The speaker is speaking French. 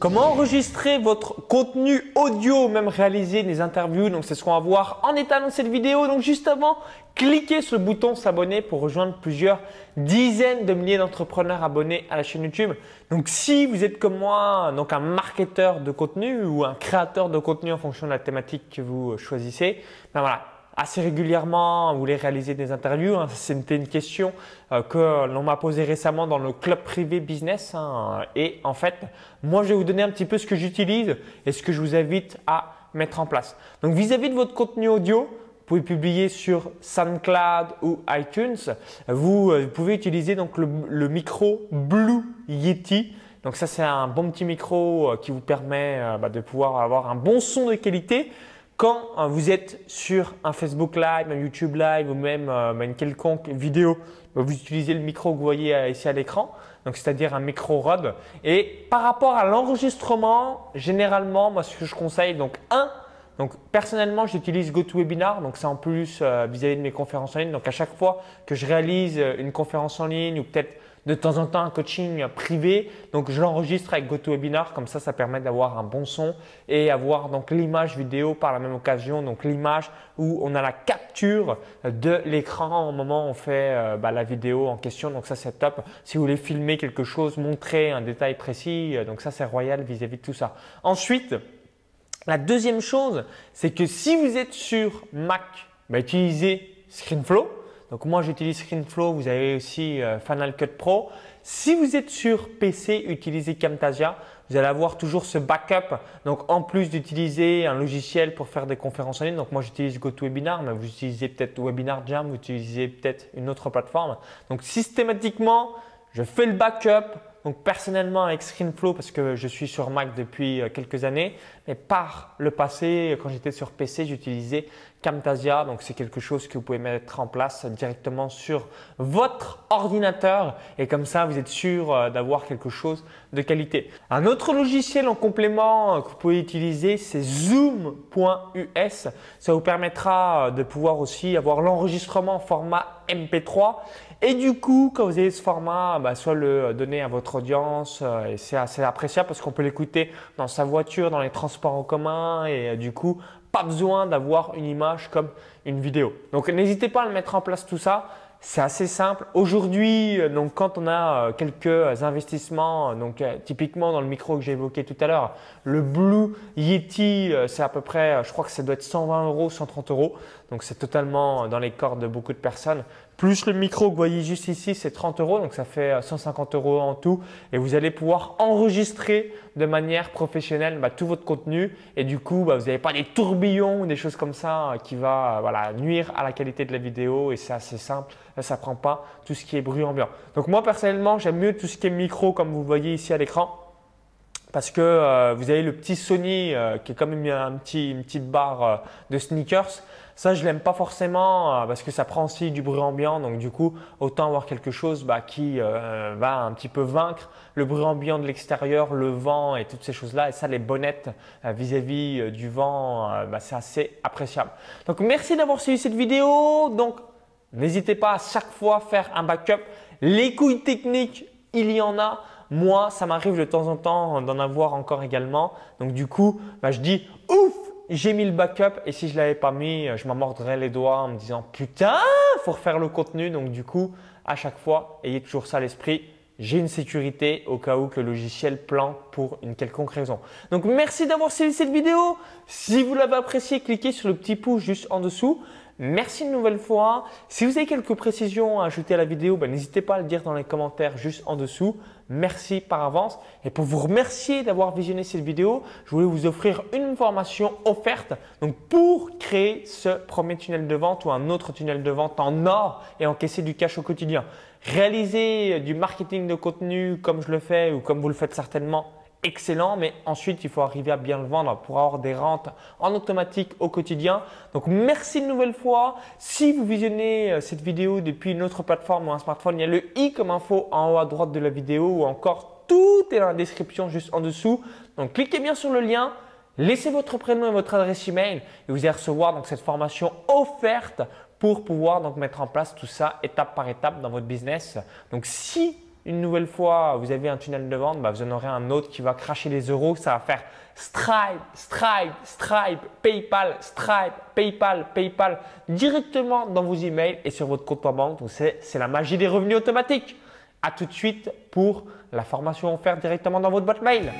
Comment enregistrer votre contenu audio, même réaliser des interviews Donc c'est ce qu'on va voir en état dans cette vidéo. Donc juste avant, cliquez sur le bouton s'abonner pour rejoindre plusieurs dizaines de milliers d'entrepreneurs abonnés à la chaîne YouTube. Donc si vous êtes comme moi, donc un marketeur de contenu ou un créateur de contenu en fonction de la thématique que vous choisissez, ben voilà, assez régulièrement, voulez réaliser des interviews. Hein. C'était une question euh, que l'on m'a posée récemment dans le club privé business. Hein. Et en fait, moi, je vais vous donner un petit peu ce que j'utilise et ce que je vous invite à mettre en place. Donc, vis-à-vis de votre contenu audio, vous pouvez publier sur SoundCloud ou iTunes. Vous, euh, pouvez utiliser donc le, micro Blue Yeti. Donc ça, c'est un bon petit micro euh, qui vous permet bah, de pouvoir avoir un bon son de qualité quand euh, vous êtes sur un Facebook Live, un YouTube Live ou même euh, une quelconque vidéo, bah, vous utilisez le micro que vous voyez euh, ici à l'écran, donc c'est-à-dire un micro Rode. Et par rapport à l'enregistrement, généralement, moi ce que je conseille, donc un, donc personnellement, j'utilise GoToWebinar, donc c'est en plus vis-à-vis de mes conférences en ligne. Donc à chaque fois que je réalise une conférence en ligne ou peut-être de temps en temps un coaching privé. Donc je l'enregistre avec GoToWebinar, comme ça ça permet d'avoir un bon son et avoir donc l'image vidéo par la même occasion, donc l'image où on a la capture de l'écran au moment où on fait euh, bah, la vidéo en question. Donc ça c'est top. Si vous voulez filmer quelque chose, montrer un détail précis, euh, donc ça c'est royal vis-à-vis de tout ça. Ensuite, la deuxième chose, c'est que si vous êtes sur Mac, bah, utilisez ScreenFlow. Donc moi j'utilise ScreenFlow, vous avez aussi euh, Final Cut Pro. Si vous êtes sur PC, utilisez Camtasia. Vous allez avoir toujours ce backup. Donc en plus d'utiliser un logiciel pour faire des conférences en ligne, donc moi j'utilise GoToWebinar, mais vous utilisez peut-être Webinar Jam, vous utilisez peut-être une autre plateforme. Donc systématiquement, je fais le backup donc personnellement avec ScreenFlow parce que je suis sur Mac depuis euh, quelques années, mais par le passé, quand j'étais sur PC, j'utilisais Camtasia. Donc c'est quelque chose que vous pouvez mettre en place directement sur votre ordinateur et comme ça vous êtes sûr euh, d'avoir quelque chose de qualité. Un autre logiciel en complément euh, que vous pouvez utiliser, c'est zoom.us. Ça vous permettra de pouvoir aussi avoir l'enregistrement en format MP3 et du coup, quand vous avez ce format, bah, soit le donner à votre audience, euh, et c'est assez appréciable parce qu'on peut l'écouter dans sa voiture, dans les transports en commun, et euh, du coup, pas besoin d'avoir une image comme une vidéo. Donc n'hésitez pas à le mettre en place tout ça. C'est assez simple. Aujourd'hui, euh, donc quand on a euh, quelques investissements, donc euh, typiquement dans le micro que j'ai évoqué tout à l'heure, le Blue Yeti, c'est à peu près, je crois que ça doit être 120 euros, 130 euros. Donc c'est totalement dans les cordes de beaucoup de personnes. Plus le micro que vous voyez juste ici, c'est 30 euros, donc ça fait 150 euros en tout. Et vous allez pouvoir enregistrer de manière professionnelle bah, tout votre contenu. Et du coup, bah, vous n'avez pas des tourbillons ou des choses comme ça qui va voilà, nuire à la qualité de la vidéo. Et c'est assez simple ça prend pas tout ce qui est bruit ambiant. Donc moi personnellement, j'aime mieux tout ce qui est micro comme vous voyez ici à l'écran parce que euh, vous avez le petit Sony euh, qui est un petit, une petite barre euh, de sneakers. Ça, je l'aime pas forcément parce que ça prend aussi du bruit ambiant. Donc du coup, autant avoir quelque chose bah, qui va un petit peu vaincre le bruit ambiant de l'extérieur, le vent et toutes ces choses-là. Et ça, les bonnettes vis-à-vis du vent, bah, c'est assez appréciable. Donc merci d'avoir suivi cette vidéo. Donc N'hésitez pas à chaque fois faire un backup. Les couilles techniques, il y en a. Moi, ça m'arrive de temps en temps d'en avoir encore également. Donc du coup, bah, je dis ouf, j'ai mis le backup et si je l'avais pas mis, je m'en mordrais les doigts en me disant putain, faut refaire le contenu. Donc du coup, à chaque fois, ayez toujours ça à l'esprit. J'ai une sécurité au cas où que le logiciel plante pour une quelconque raison. Donc merci d'avoir suivi cette vidéo. Si vous l'avez apprécié, cliquez sur le petit pouce juste en dessous. Merci une nouvelle fois. Si vous avez quelques précisions à ajouter à la vidéo, ben, n'hésitez pas à le dire dans les commentaires juste en dessous. Merci par avance. Et pour vous remercier d'avoir visionné cette vidéo, je voulais vous offrir une formation offerte pour créer ce premier tunnel de vente ou un autre tunnel de vente en or et encaisser du cash au quotidien. Réaliser du marketing de contenu comme je le fais ou comme vous le faites certainement excellent, mais ensuite il faut arriver à bien le vendre pour avoir des rentes en automatique au quotidien. Donc merci une nouvelle fois. Si vous visionnez euh, cette vidéo depuis une autre plateforme ou un smartphone, il y a le i comme info en haut à droite de la vidéo ou encore tout est dans la description juste en dessous. Donc cliquez bien sur le lien. Laissez votre prénom et votre adresse email et vous allez recevoir donc cette formation offerte pour pouvoir donc mettre en place tout ça étape par étape dans votre business. Donc si une nouvelle fois vous avez un tunnel de vente, bah, vous en aurez un autre qui va cracher les euros. Ça va faire Stripe, Stripe, Stripe, PayPal, Stripe, PayPal, PayPal directement dans vos emails et sur votre compte en banque. Donc c'est la magie des revenus automatiques. À tout de suite pour la formation offerte directement dans votre boîte mail.